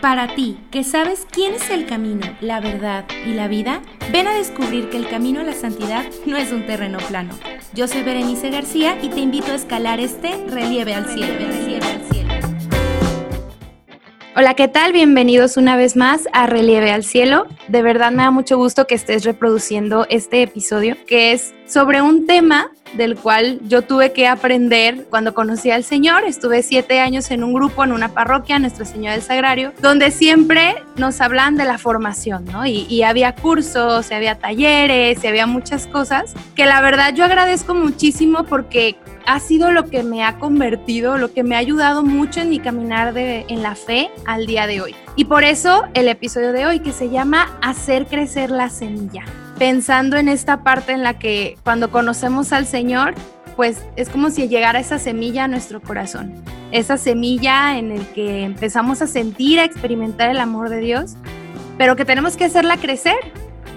Para ti, que sabes quién es el camino, la verdad y la vida, ven a descubrir que el camino a la santidad no es un terreno plano. Yo soy Berenice García y te invito a escalar este relieve al cielo. Hola, ¿qué tal? Bienvenidos una vez más a Relieve al Cielo. De verdad me da mucho gusto que estés reproduciendo este episodio, que es sobre un tema del cual yo tuve que aprender cuando conocí al Señor. Estuve siete años en un grupo, en una parroquia, Nuestra Señora del Sagrario, donde siempre nos hablan de la formación, ¿no? Y, había cursos, y había talleres, y había muchas cosas que la verdad yo agradezco muchísimo porque ha sido lo que me ha convertido, lo que me ha ayudado mucho en mi caminar de, en la fe al día de hoy. Y por eso el episodio de hoy que se llama Hacer crecer la semilla. Pensando en esta parte en la que cuando conocemos al Señor, pues es como si llegara esa semilla a nuestro corazón. Esa semilla en el que empezamos a sentir, a experimentar el amor de Dios, pero que tenemos que hacerla crecer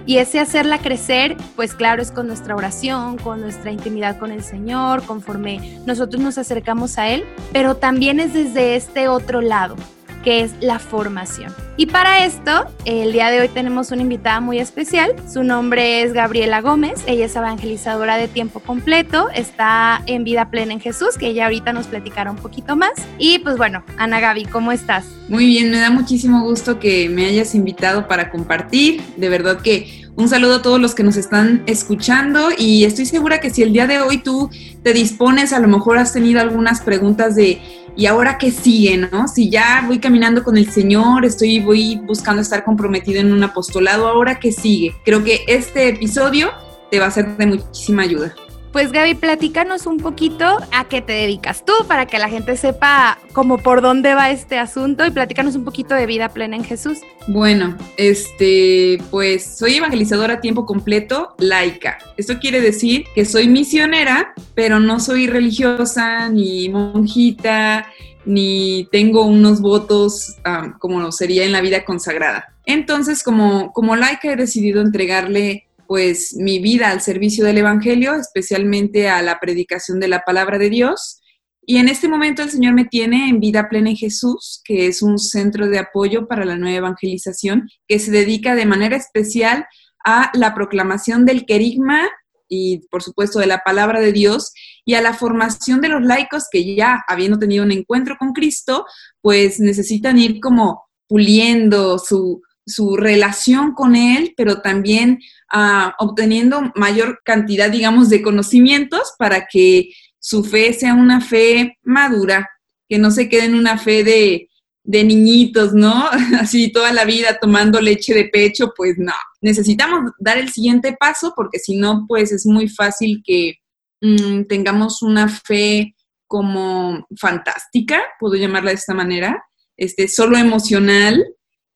y ese hacerla crecer, pues claro, es con nuestra oración, con nuestra intimidad con el Señor, conforme nosotros nos acercamos a Él, pero también es desde este otro lado, que es la formación. Y para esto, el día de hoy tenemos una invitada muy especial. Su nombre es Gabriela Gómez. Ella es evangelizadora de tiempo completo. Está en Vida Plena en Jesús, que ella ahorita nos platicará un poquito más. Y pues bueno, Ana Gaby, ¿cómo estás? Muy bien, me da muchísimo gusto que me hayas invitado para compartir. De verdad que un saludo a todos los que nos están escuchando y estoy segura que si el día de hoy tú te dispones, a lo mejor has tenido algunas preguntas de ¿y ahora qué sigue, no? Si ya voy caminando con el Señor, estoy voy buscando estar comprometido en un apostolado, ¿ahora qué sigue? Creo que este episodio te va a ser de muchísima ayuda. Pues Gaby, platícanos un poquito a qué te dedicas tú para que la gente sepa cómo por dónde va este asunto y platícanos un poquito de vida plena en Jesús. Bueno, este, pues soy evangelizadora a tiempo completo, laica. Esto quiere decir que soy misionera, pero no soy religiosa ni monjita ni tengo unos votos um, como sería en la vida consagrada. Entonces, como, como laica he decidido entregarle pues mi vida al servicio del Evangelio, especialmente a la predicación de la palabra de Dios. Y en este momento el Señor me tiene en Vida Plena en Jesús, que es un centro de apoyo para la nueva evangelización, que se dedica de manera especial a la proclamación del querigma y por supuesto de la palabra de Dios y a la formación de los laicos que ya habiendo tenido un encuentro con Cristo, pues necesitan ir como puliendo su, su relación con Él, pero también Ah, obteniendo mayor cantidad, digamos, de conocimientos para que su fe sea una fe madura, que no se quede en una fe de, niñitos, ¿no? Así toda la vida tomando leche de pecho, pues no. Necesitamos dar el siguiente paso porque si no, pues es muy fácil que mm, tengamos una fe como fantástica, puedo llamarla de esta manera, este, solo emocional,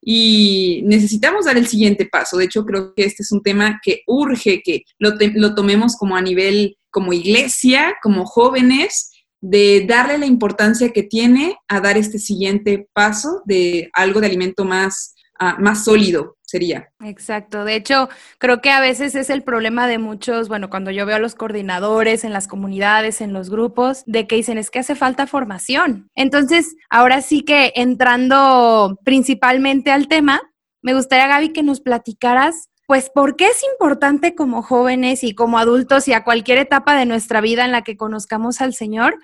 y necesitamos dar el siguiente paso. De hecho, creo que este es un tema que urge que lo, lo tomemos como a nivel, como iglesia, como jóvenes, de darle la importancia que tiene a dar este siguiente paso de algo de alimento más, uh, más sólido sería. Exacto. De hecho, creo que a veces es el problema de muchos, bueno, cuando yo veo a los coordinadores en las comunidades, en los grupos, de que dicen es que hace falta formación. Entonces, ahora sí que entrando principalmente al tema, me gustaría, Gaby, que nos platicaras pues, ¿por qué es importante como jóvenes y como adultos y a cualquier etapa de nuestra vida en la que conozcamos al Señor,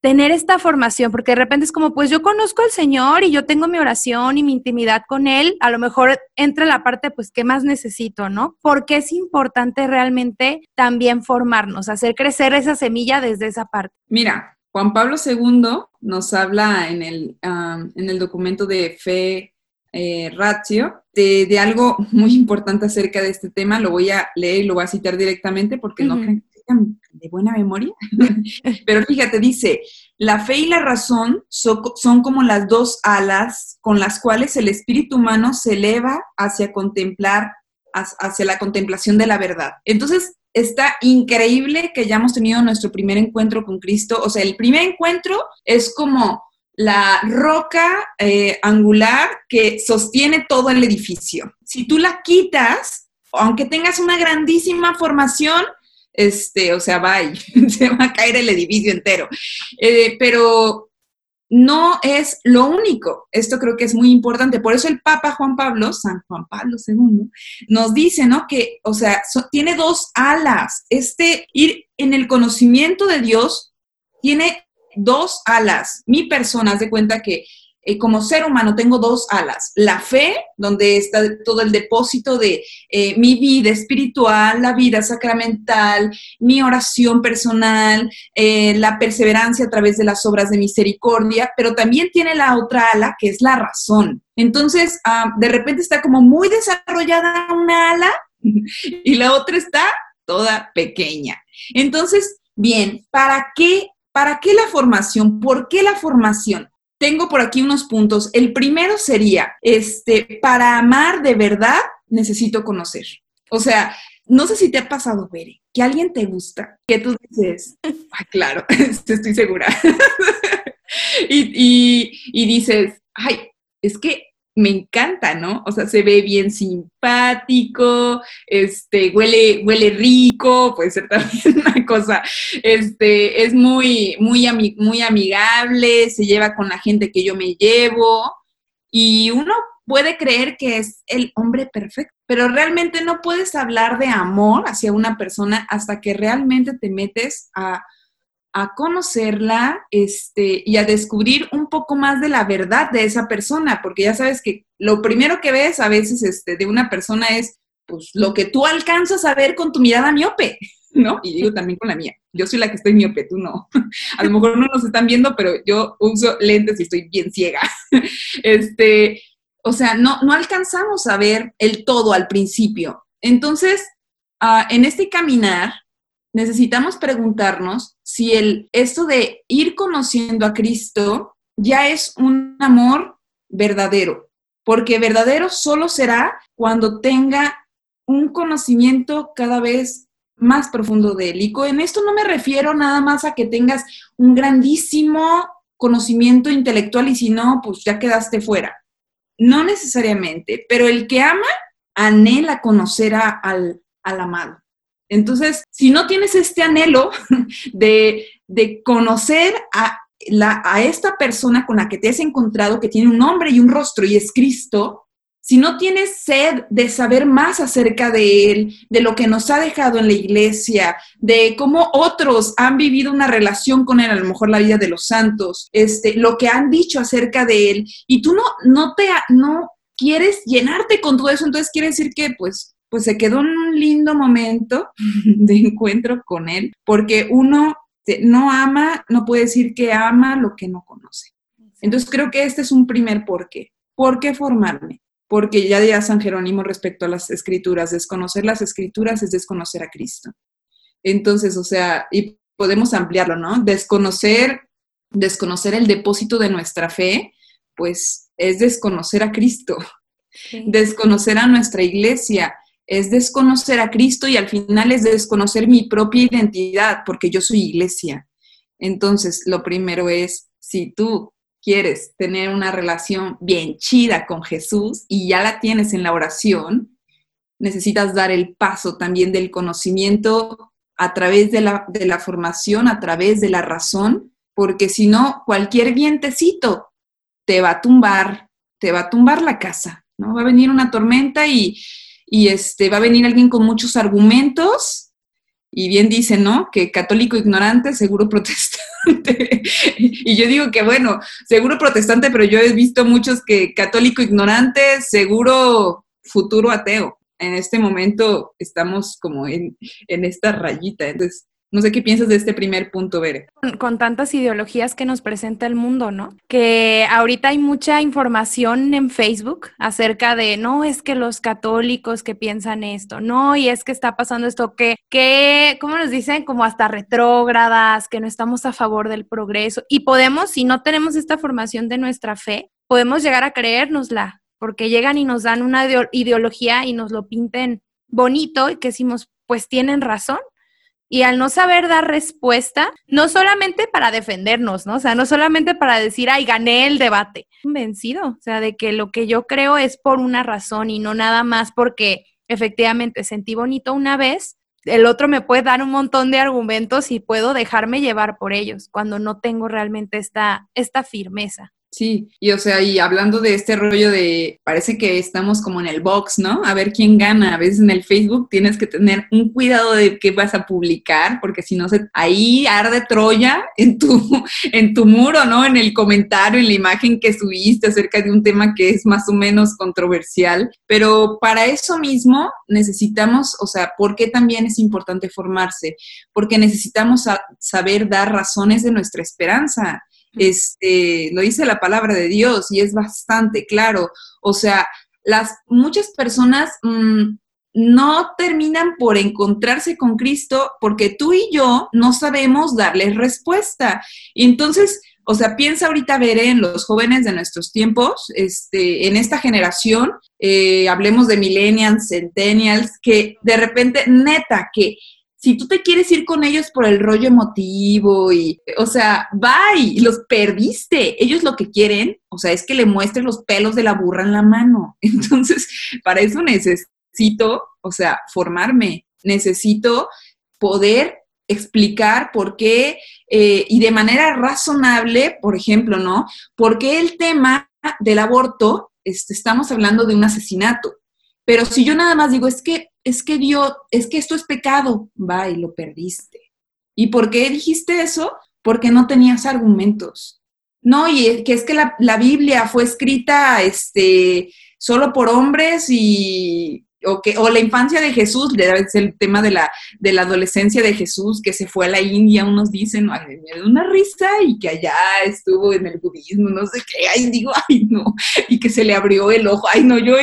tener esta formación, porque de repente es como, pues yo conozco al Señor y yo tengo mi oración y mi intimidad con Él, a lo mejor entra la parte, pues, ¿qué más necesito, no? Porque es importante realmente también formarnos, hacer crecer esa semilla desde esa parte. Mira, Juan Pablo II nos habla en el, en el documento de fe eh, ratio de, algo muy importante acerca de este tema. Lo voy a leer y lo voy a citar directamente porque no de buena memoria, pero fíjate, dice, la fe y la razón son, como las dos alas con las cuales el espíritu humano se eleva hacia contemplar, hacia la contemplación de la verdad. Entonces, está increíble que hayamos tenido nuestro primer encuentro con Cristo. O sea, el primer encuentro es como la roca eh, angular que sostiene todo el edificio. Si tú la quitas, aunque tengas una grandísima formación, este, o sea, va se va a caer el edificio entero. Eh, pero no es lo único. Esto creo que es muy importante. Por eso el Papa Juan Pablo, San Juan Pablo II, nos dice, ¿no? Que, o sea, tiene dos alas. Este ir en el conocimiento de Dios tiene dos alas. Mi persona, de cuenta que eh, como ser humano tengo dos alas. La fe, donde está todo el depósito de eh, mi vida espiritual, la vida sacramental, mi oración personal, eh, la perseverancia a través de las obras de misericordia, pero también tiene la otra ala que es la razón. Entonces, ah, de repente está como muy desarrollada una ala y la otra está toda pequeña. Entonces, bien, ¿para qué? ¿Para qué la formación? ¿Por qué la formación? Tengo por aquí unos puntos. El primero sería, este, para amar de verdad, necesito conocer. O sea, no sé si te ha pasado, Bere, que alguien te gusta, que tú dices, ah, claro, estoy segura. y, y dices, ay, es que me encanta, ¿no? O sea, se ve bien simpático, este, huele, huele rico, puede ser también una cosa, este, es muy, muy, muy amigable, se lleva con la gente que yo me llevo y uno puede creer que es el hombre perfecto, pero realmente no puedes hablar de amor hacia una persona hasta que realmente te metes a a conocerla este, y a descubrir un poco más de la verdad de esa persona, porque ya sabes que lo primero que ves a veces este, de una persona es pues, lo que tú alcanzas a ver con tu mirada miope, ¿no? Y digo también con la mía. Yo soy la que estoy miope, tú no. A lo mejor no nos están viendo, pero yo uso lentes y estoy bien ciega. Este, o sea, no, no alcanzamos a ver el todo al principio. Entonces, ah, en este caminar, necesitamos preguntarnos si el, esto de ir conociendo a Cristo ya es un amor verdadero, porque verdadero solo será cuando tenga un conocimiento cada vez más profundo de él. Y en esto no me refiero nada más a que tengas un grandísimo conocimiento intelectual y si no, pues ya quedaste fuera. No necesariamente, pero el que ama anhela conocer al, al amado. Entonces, si no tienes este anhelo de, conocer a, a esta persona con la que te has encontrado, que tiene un nombre y un rostro y es Cristo, si no tienes sed de saber más acerca de Él, de lo que nos ha dejado en la iglesia, de cómo otros han vivido una relación con Él, a lo mejor la vida de los santos, este, lo que han dicho acerca de Él, y tú no, no te, no quieres llenarte con todo eso, entonces quiere decir que pues pues se quedó un lindo momento de encuentro con él, porque uno no ama, no puede decir que ama lo que no conoce. Entonces creo que este es un primer porqué. ¿Por qué formarme? Porque ya decía San Jerónimo respecto a las escrituras, desconocer las escrituras es desconocer a Cristo. Entonces, o sea, y podemos ampliarlo, ¿no? Desconocer, desconocer el depósito de nuestra fe, pues es desconocer a Cristo, desconocer a nuestra iglesia, es desconocer a Cristo y al final es desconocer mi propia identidad, porque yo soy iglesia. Entonces, lo primero es, si tú quieres tener una relación bien chida con Jesús y ya la tienes en la oración, necesitas dar el paso también del conocimiento a través de la, de la formación, a través de la razón, porque si no, cualquier vientecito te va a tumbar, te va a tumbar la casa, ¿no? Va a venir una tormenta y, y este, va a venir alguien con muchos argumentos y bien dice, ¿no? Que católico ignorante, seguro protestante. y yo digo que, bueno, seguro protestante, pero yo he visto muchos que católico ignorante, seguro futuro ateo. En este momento estamos como en, en esta rayita. Entonces, no sé qué piensas de este primer punto, Bere. Con, tantas ideologías que nos presenta el mundo, ¿no? Que ahorita hay mucha información en Facebook acerca de, no, es que los católicos que piensan esto, no, y es que está pasando esto, que, que, ¿cómo nos dicen? Como hasta retrógradas, que no estamos a favor del progreso. Y podemos, si no tenemos esta formación de nuestra fe, podemos llegar a creérnosla, porque llegan y nos dan una ideología y nos lo pinten bonito y que decimos, pues tienen razón, y al no saber dar respuesta, no solamente para defendernos, ¿no? O sea, no solamente para decir, ay, gané el debate, convencido, o sea, de que lo que yo creo es por una razón y no nada más porque efectivamente sentí bonito una vez, el otro me puede dar un montón de argumentos y puedo dejarme llevar por ellos cuando no tengo realmente esta, esta firmeza. Sí, y o sea, y hablando de este rollo de, parece que estamos como en el box, ¿no? A ver quién gana. A veces en el Facebook tienes que tener un cuidado de qué vas a publicar, porque si no, se, ahí arde Troya en tu, en tu muro, ¿no? En el comentario, en la imagen que subiste acerca de un tema que es más o menos controversial. Pero para eso mismo necesitamos, o sea, ¿por qué también es importante formarse? Porque necesitamos saber dar razones de nuestra esperanza este, lo dice la palabra de Dios y es bastante claro. O sea, las muchas personas mm, no terminan por encontrarse con Cristo porque tú y yo no sabemos darles respuesta. Y entonces, o sea, piensa ahorita, ver en los jóvenes de nuestros tiempos, este, en esta generación, eh, hablemos de millennials, centennials, que de repente, neta, que si tú te quieres ir con ellos por el rollo emotivo y, o sea, bye, los perdiste. Ellos lo que quieren, o sea, es que le muestres los pelos de la burra en la mano. Entonces, para eso necesito, o sea, formarme, necesito poder explicar por qué eh, y de manera razonable, por ejemplo, ¿no? ¿Por qué el tema del aborto, este, estamos hablando de un asesinato? Pero si yo nada más digo, es que es que Dios, es que esto es pecado, va y lo perdiste. ¿Y por qué dijiste eso? Porque no tenías argumentos. No, y que es que la, la Biblia fue escrita este, solo por hombres y o, que, o la infancia de Jesús, es el tema de la, de la adolescencia de Jesús, que se fue a la India, unos dicen, ay, me da una risa, y que allá estuvo en el budismo, no sé qué, ay, digo, ay, no, y que se le abrió el ojo, ay, no, yo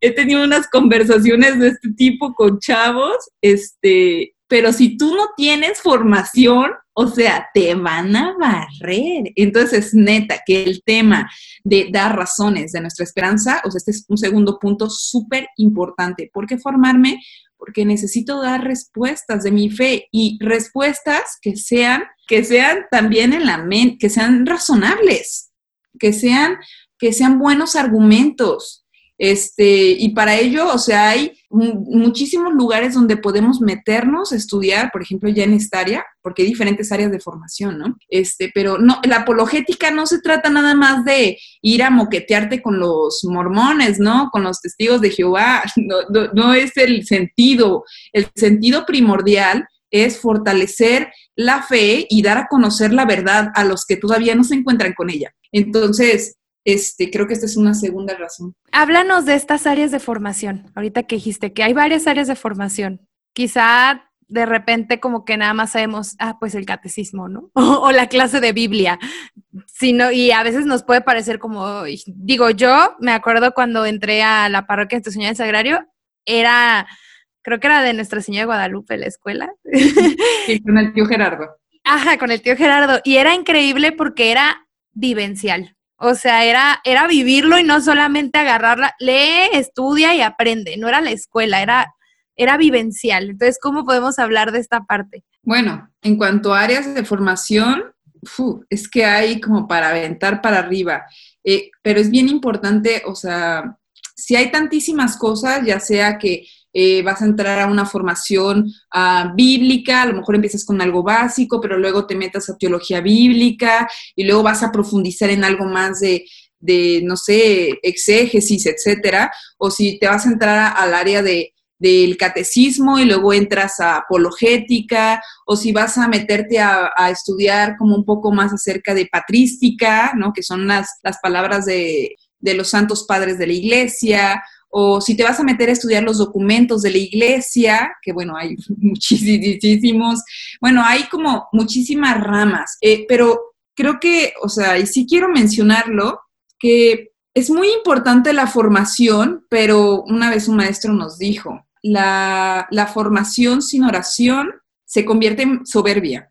he tenido unas conversaciones de este tipo con chavos, este, pero si tú no tienes formación, o sea, te van a barrer. Entonces, neta, que el tema de dar razones de nuestra esperanza, o sea, este es un segundo punto súper importante. ¿Por qué formarme? Porque necesito dar respuestas de mi fe y respuestas que sean, que sean también en la mente, que sean razonables, que sean, que sean buenos argumentos. Este, y para ello, o sea, hay muchísimos lugares donde podemos meternos estudiar, por ejemplo, ya en esta área, porque hay diferentes áreas de formación, ¿no? Este, pero no, la apologética no se trata nada más de ir a moquetearte con los mormones, ¿no? Con los testigos de Jehová, no, no es el sentido. El sentido primordial es fortalecer la fe y dar a conocer la verdad a los que todavía no se encuentran con ella. Entonces, este, creo que esta es una segunda razón. Háblanos de estas áreas de formación. Ahorita que dijiste que hay varias áreas de formación. Quizá de repente como que nada más sabemos, ah, pues el catecismo, ¿no? O, la clase de Biblia. Sino, y a veces nos puede parecer como, digo, yo me acuerdo cuando entré a la parroquia de Nuestra Señora del Sagrario, era, creo que era de Nuestra Señora de Guadalupe la escuela. Sí, con el tío Gerardo. Ajá, con el tío Gerardo. Y era increíble porque era vivencial. O sea, era, era vivirlo y no solamente agarrarla, lee, estudia y aprende. No era la escuela, era, era vivencial. Entonces, ¿cómo podemos hablar de esta parte? Bueno, en cuanto a áreas de formación, es que hay como para aventar para arriba. Eh, pero es bien importante, o sea, si hay tantísimas cosas, ya sea que eh, vas a entrar a una formación ah, bíblica, a lo mejor empiezas con algo básico, pero luego te metas a teología bíblica y luego vas a profundizar en algo más de, no sé, exégesis, etcétera, o si te vas a entrar al área de, del catecismo y luego entras a apologética, o si vas a meterte a, estudiar como un poco más acerca de patrística, ¿no? que son las, las palabras de, de los santos padres de la iglesia, o si te vas a meter a estudiar los documentos de la iglesia, que bueno, hay muchísimos, bueno, hay como muchísimas ramas, eh, pero creo que, o sea, y sí quiero mencionarlo, que es muy importante la formación, pero una vez un maestro nos dijo, la, la formación sin oración se convierte en soberbia.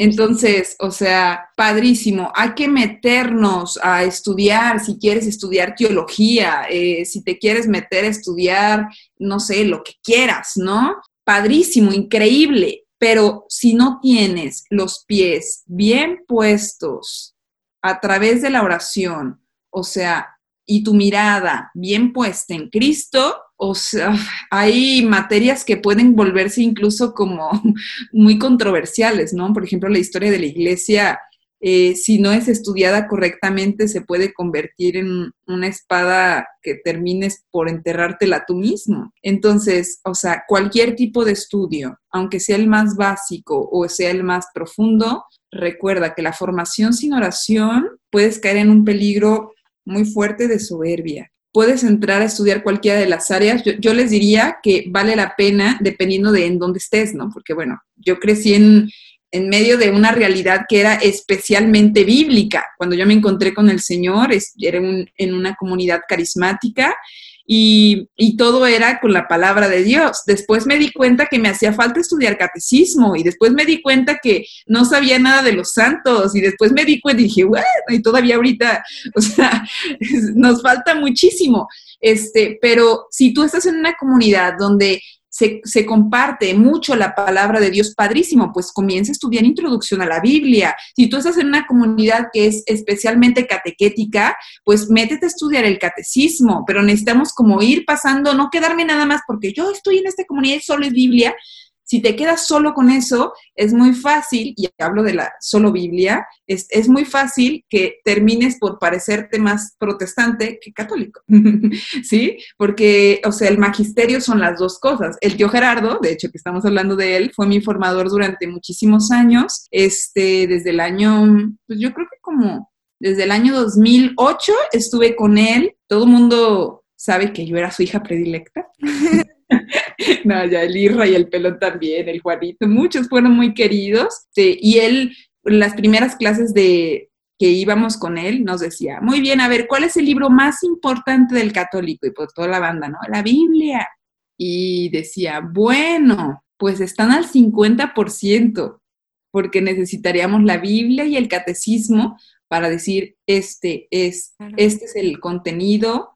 Entonces, o sea, padrísimo, hay que meternos a estudiar, si quieres estudiar teología, eh, si te quieres meter a estudiar, no sé, lo que quieras, ¿no? Padrísimo, increíble, pero si no tienes los pies bien puestos a través de la oración, o sea, y tu mirada bien puesta en Cristo, o sea, hay materias que pueden volverse incluso como muy controversiales, ¿no? Por ejemplo, la historia de la iglesia, eh, si no es estudiada correctamente, se puede convertir en una espada que termines por enterrártela tú mismo. Entonces, o sea, cualquier tipo de estudio, aunque sea el más básico o sea el más profundo, recuerda que la formación sin oración puedes caer en un peligro muy fuerte de soberbia puedes entrar a estudiar cualquiera de las áreas. Yo, les diría que vale la pena dependiendo de en dónde estés, ¿no? Porque bueno, yo crecí en, en medio de una realidad que era especialmente bíblica. Cuando yo me encontré con el Señor, era en una comunidad carismática y, todo era con la palabra de Dios. Después me di cuenta que me hacía falta estudiar catecismo y después me di cuenta que no sabía nada de los santos y después me di cuenta y dije, bueno, y todavía ahorita, o sea, nos falta muchísimo. Este, pero si tú estás en una comunidad donde se, comparte mucho la palabra de Dios, padrísimo, pues comienza a estudiar introducción a la Biblia. Si tú estás en una comunidad que es especialmente catequética, pues métete a estudiar el catecismo, pero necesitamos como ir pasando, no quedarme nada más porque yo estoy en esta comunidad y solo es Biblia, si te quedas solo con eso, es muy fácil, y hablo de la solo Biblia, es, es muy fácil que termines por parecerte más protestante que católico, ¿sí? Porque, o sea, el magisterio son las dos cosas. El tío Gerardo, de hecho que estamos hablando de él, fue mi formador durante muchísimos años, este, desde el año, pues yo creo que como desde el año 2008 estuve con él, todo el mundo sabe que yo era su hija predilecta. no, ya el Irra y el Pelón también, el Juanito, muchos fueron muy queridos. y él, las primeras clases de que íbamos con él, nos decía, muy bien, a ver, ¿cuál es el libro más importante del católico? Y por toda la banda, ¿no? La Biblia. Y decía, bueno, pues están al 50%, porque necesitaríamos la Biblia y el catecismo para decir, este es, este es el contenido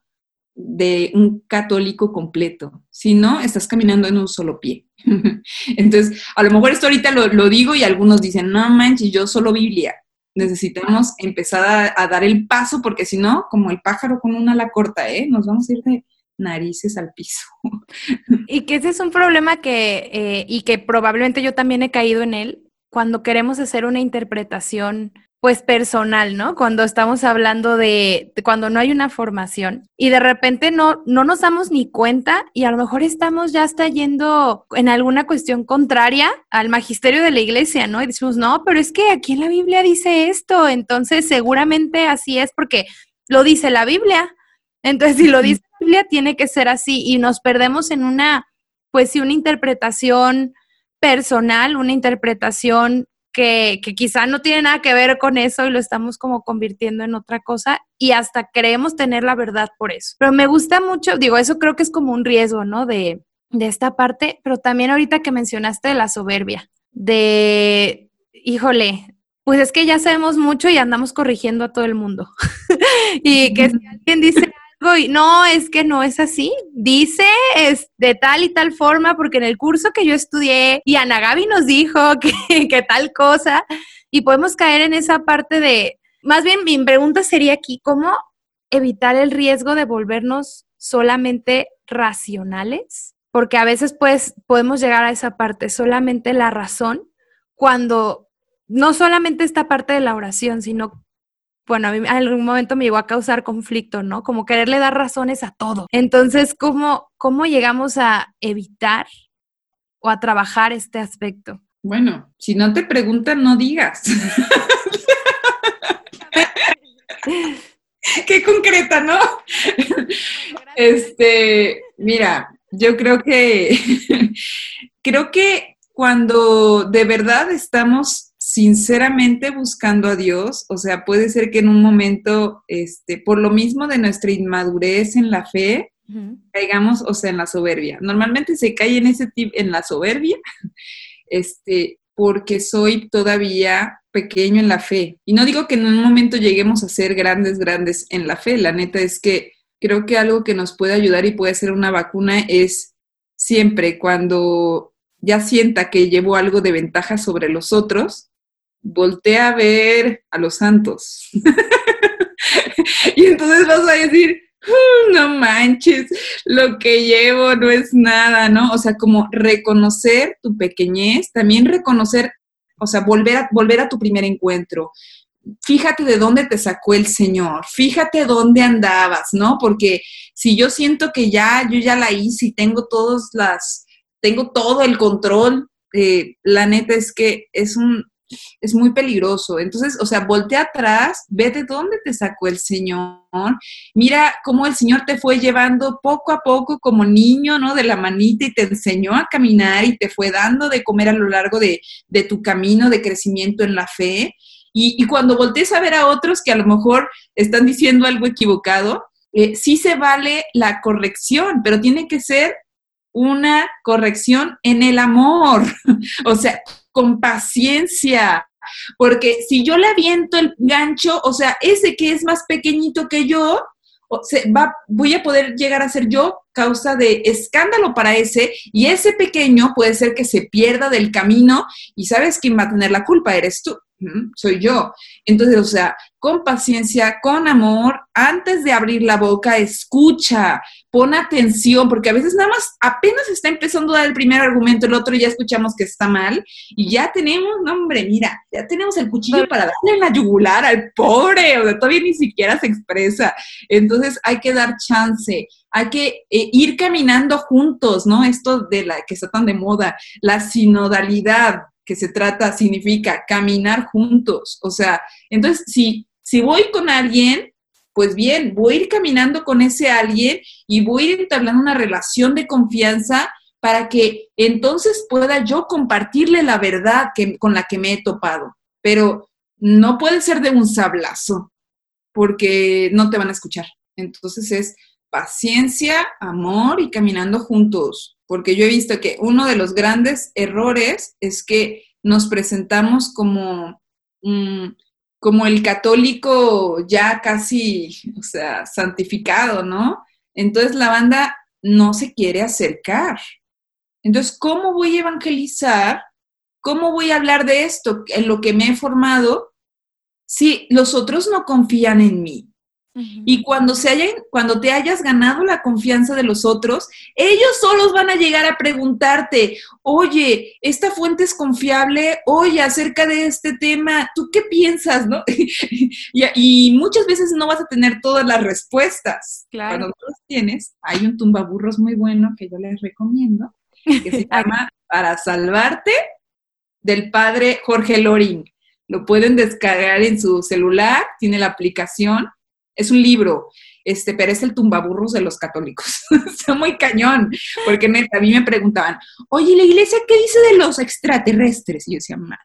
de un católico completo. Si no, estás caminando en un solo pie. Entonces, a lo mejor esto ahorita lo, digo y algunos dicen, no manches, yo solo Biblia. Necesitamos empezar a, dar el paso porque si no, como el pájaro con una ala corta, ¿eh? Nos vamos a ir de narices al piso. y que ese es un problema que, eh, y que probablemente yo también he caído en él, cuando queremos hacer una interpretación pues personal, ¿no? Cuando estamos hablando de, cuando no hay una formación y de repente no, no nos damos ni cuenta y a lo mejor estamos ya está yendo en alguna cuestión contraria al magisterio de la iglesia, ¿no? Y decimos, no, pero es que aquí en la Biblia dice esto, entonces seguramente así es porque lo dice la Biblia. Entonces, si lo dice la Biblia, tiene que ser así y nos perdemos en una, pues sí, una interpretación personal, una interpretación que, quizá no tiene nada que ver con eso y lo estamos como convirtiendo en otra cosa y hasta creemos tener la verdad por eso. Pero me gusta mucho, digo, eso creo que es como un riesgo, ¿no? De, de esta parte, pero también ahorita que mencionaste de la soberbia, de, híjole, pues es que ya sabemos mucho y andamos corrigiendo a todo el mundo. y que si alguien dice no, es que no es así. Dice es de tal y tal forma, porque en el curso que yo estudié y Ana Gaby nos dijo que, que tal cosa, y podemos caer en esa parte de, más bien mi pregunta sería aquí, ¿cómo evitar el riesgo de volvernos solamente racionales? Porque a veces pues podemos llegar a esa parte, solamente la razón, cuando no solamente esta parte de la oración, sino bueno, a mí en algún momento me llegó a causar conflicto, ¿no? Como quererle dar razones a todo. Entonces, ¿cómo, cómo llegamos a evitar o a trabajar este aspecto? Bueno, si no te preguntan, no digas. Qué concreta, ¿no? Este, mira, yo creo que creo que cuando de verdad estamos sinceramente buscando a Dios, o sea, puede ser que en un momento, este, por lo mismo de nuestra inmadurez en la fe, caigamos, o sea, en la soberbia. Normalmente se cae en ese tipo, en la soberbia, este, porque soy todavía pequeño en la fe. Y no digo que en un momento lleguemos a ser grandes, grandes en la fe. La neta es que creo que algo que nos puede ayudar y puede ser una vacuna es siempre cuando ya sienta que llevo algo de ventaja sobre los otros, voltea a ver a los santos. y entonces vas a decir, no manches, lo que llevo no es nada, ¿no? O sea, como reconocer tu pequeñez, también reconocer, o sea, volver a, volver a tu primer encuentro. Fíjate de dónde te sacó el Señor, fíjate dónde andabas, ¿no? Porque si yo siento que ya, yo ya la hice y tengo todas las, tengo todo el control, eh, la neta es que es un, es muy peligroso. Entonces, o sea, voltea atrás, vete dónde te sacó el Señor, mira cómo el Señor te fue llevando poco a poco como niño, ¿no? De la manita y te enseñó a caminar y te fue dando de comer a lo largo de, tu camino de crecimiento en la fe. Y, cuando voltees a ver a otros que a lo mejor están diciendo algo equivocado, eh, sí se vale la corrección, pero tiene que ser una corrección en el amor. o sea, con paciencia, porque si yo le aviento el gancho, o sea, ese que es más pequeñito que yo, va, voy a poder llegar a ser yo causa de escándalo para ese y ese pequeño puede ser que se pierda del camino y sabes quién va a tener la culpa, eres tú soy yo. Entonces, o sea, con paciencia, con amor, antes de abrir la boca, escucha, pon atención, porque a veces nada más apenas está empezando a dar el primer argumento, el otro ya escuchamos que está mal y ya tenemos, no hombre, mira, ya tenemos el cuchillo para darle la yugular al pobre, o sea, todavía ni siquiera se expresa. Entonces, hay que dar chance. Hay que eh, ir caminando juntos, ¿no? Esto de la que está tan de moda, la sinodalidad, que se trata, significa caminar juntos. O sea, entonces, si, si voy con alguien, pues bien, voy a ir caminando con ese alguien y voy a ir entablando una relación de confianza para que entonces pueda yo compartirle la verdad que, con la que me he topado. Pero no puede ser de un sablazo, porque no te van a escuchar. Entonces es paciencia, amor y caminando juntos porque yo he visto que uno de los grandes errores es que nos presentamos como, mm, como el católico ya casi, o sea, santificado, ¿no? Entonces la banda no se quiere acercar. Entonces, ¿cómo voy a evangelizar? ¿Cómo voy a hablar de esto en lo que me he formado si los otros no confían en mí? Y cuando, se hayan, cuando te hayas ganado la confianza de los otros, ellos solos van a llegar a preguntarte, oye, esta fuente es confiable, oye, acerca de este tema, ¿tú qué piensas? ¿no? y, muchas veces no vas a tener todas las respuestas. Claro. Cuando no las tienes, hay un tumbaburros muy bueno que yo les recomiendo, que se llama Para salvarte, del padre Jorge Loring. Lo pueden descargar en su celular, tiene la aplicación es un libro, este, pero es el tumbaburros de los católicos. Está muy cañón, porque a mí me preguntaban, oye, ¿la iglesia qué dice de los extraterrestres? Y yo decía, madre,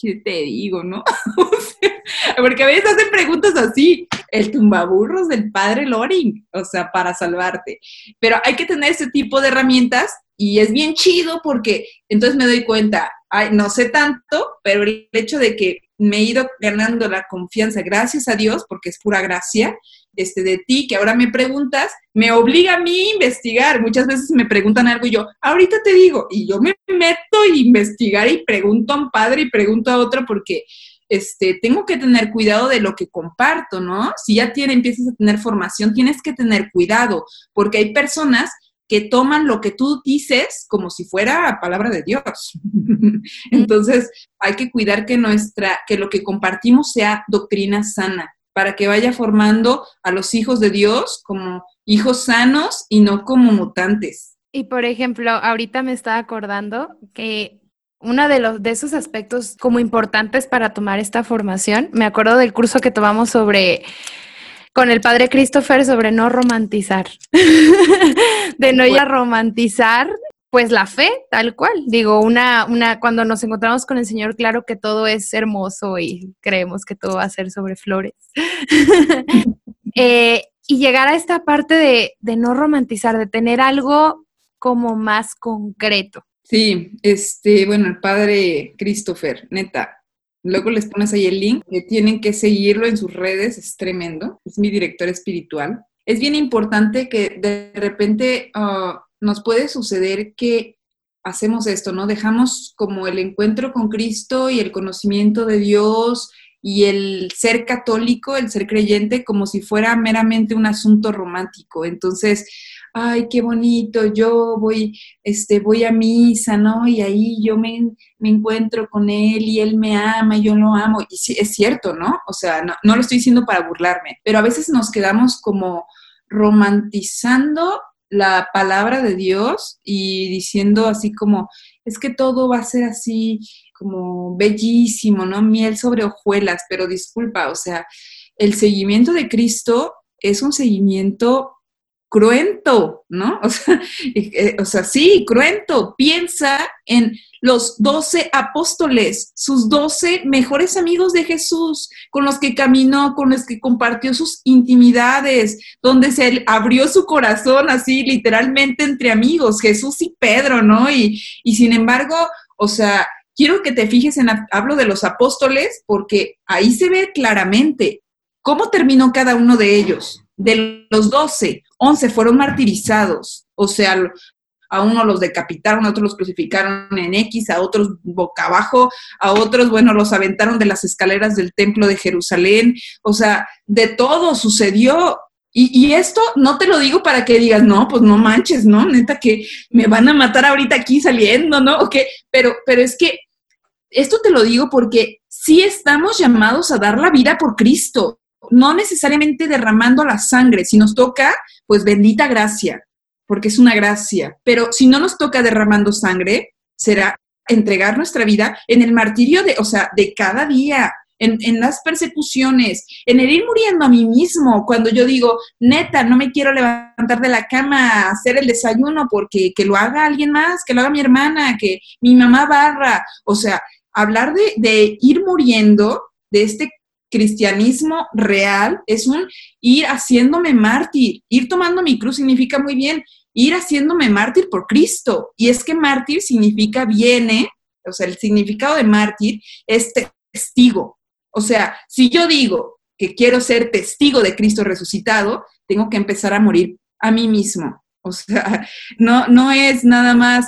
¿qué te digo, no? porque a veces hacen preguntas así, el tumbaburros del padre Loring, o sea, para salvarte. Pero hay que tener ese tipo de herramientas y es bien chido porque entonces me doy cuenta, ay, no sé tanto, pero el hecho de que me he ido ganando la confianza, gracias a Dios, porque es pura gracia, este, de ti, que ahora me preguntas, me obliga a mí a investigar. Muchas veces me preguntan algo y yo, ahorita te digo, y yo me meto a investigar y pregunto a un padre y pregunto a otro porque este, tengo que tener cuidado de lo que comparto, ¿no? Si ya tiene, empiezas a tener formación, tienes que tener cuidado, porque hay personas que toman lo que tú dices como si fuera palabra de Dios. Entonces, hay que cuidar que nuestra que lo que compartimos sea doctrina sana para que vaya formando a los hijos de Dios como hijos sanos y no como mutantes. Y por ejemplo, ahorita me estaba acordando que uno de los de esos aspectos como importantes para tomar esta formación, me acuerdo del curso que tomamos sobre con el padre Christopher sobre no romantizar, de no ir a romantizar pues la fe, tal cual. Digo, una, una, cuando nos encontramos con el Señor, claro que todo es hermoso y creemos que todo va a ser sobre flores. Eh, y llegar a esta parte de, de no romantizar, de tener algo como más concreto. Sí, este, bueno, el padre Christopher, neta, Luego les pones ahí el link, que tienen que seguirlo en sus redes, es tremendo, es mi director espiritual. Es bien importante que de repente ah, nos puede suceder que hacemos esto, ¿no? Dejamos como el encuentro con Cristo y el conocimiento de Dios y el ser católico, el ser creyente, como si fuera meramente un asunto romántico. Entonces, ay, qué bonito, yo voy, este, voy a misa, ¿no? Y ahí yo me, encuentro con él y él me ama, y yo lo amo. Y sí, es cierto, ¿no? O sea, no, no lo estoy diciendo para burlarme, pero a veces nos quedamos como romantizando la palabra de Dios y diciendo así como, es que todo va a ser así como bellísimo, ¿no? Miel sobre hojuelas, pero disculpa, o sea, el seguimiento de Cristo es un seguimiento cruento, ¿no? O sea, eh, o sea, sí, cruento. Piensa en los doce apóstoles, sus doce mejores amigos de Jesús, con los que caminó, con los que compartió sus intimidades, donde se abrió su corazón así literalmente entre amigos, Jesús y Pedro, ¿no? Y, y sin embargo, o sea, quiero que te fijes en, hablo de los apóstoles, porque ahí se ve claramente cómo terminó cada uno de ellos. De los doce, once fueron martirizados, o sea, a uno los decapitaron, a otros los crucificaron en X, a otros boca abajo, a otros, bueno, los aventaron de las escaleras del templo de Jerusalén, o sea, de todo sucedió. Y, esto no te lo digo para que digas, no, pues no manches, ¿no? Neta que me van a matar ahorita aquí saliendo, ¿no? Ok, pero, pero es que esto te lo digo porque sí estamos llamados a dar la vida por Cristo no necesariamente derramando la sangre, si nos toca, pues bendita gracia, porque es una gracia, pero si no nos toca derramando sangre, será entregar nuestra vida en el martirio de, o sea, de cada día, en, las persecuciones, en el ir muriendo a mí mismo, cuando yo digo, neta, no me quiero levantar de la cama, hacer el desayuno porque que lo haga alguien más, que lo haga mi hermana, que mi mamá barra, o sea, hablar de, de ir muriendo, de este cristianismo real es un ir haciéndome mártir. Ir tomando mi cruz significa muy bien ir haciéndome mártir por Cristo. Y es que mártir significa viene, o sea, el significado de mártir es testigo. O sea, si yo digo que quiero ser testigo de Cristo resucitado, tengo que empezar a morir a mí mismo. O sea, no, no es nada más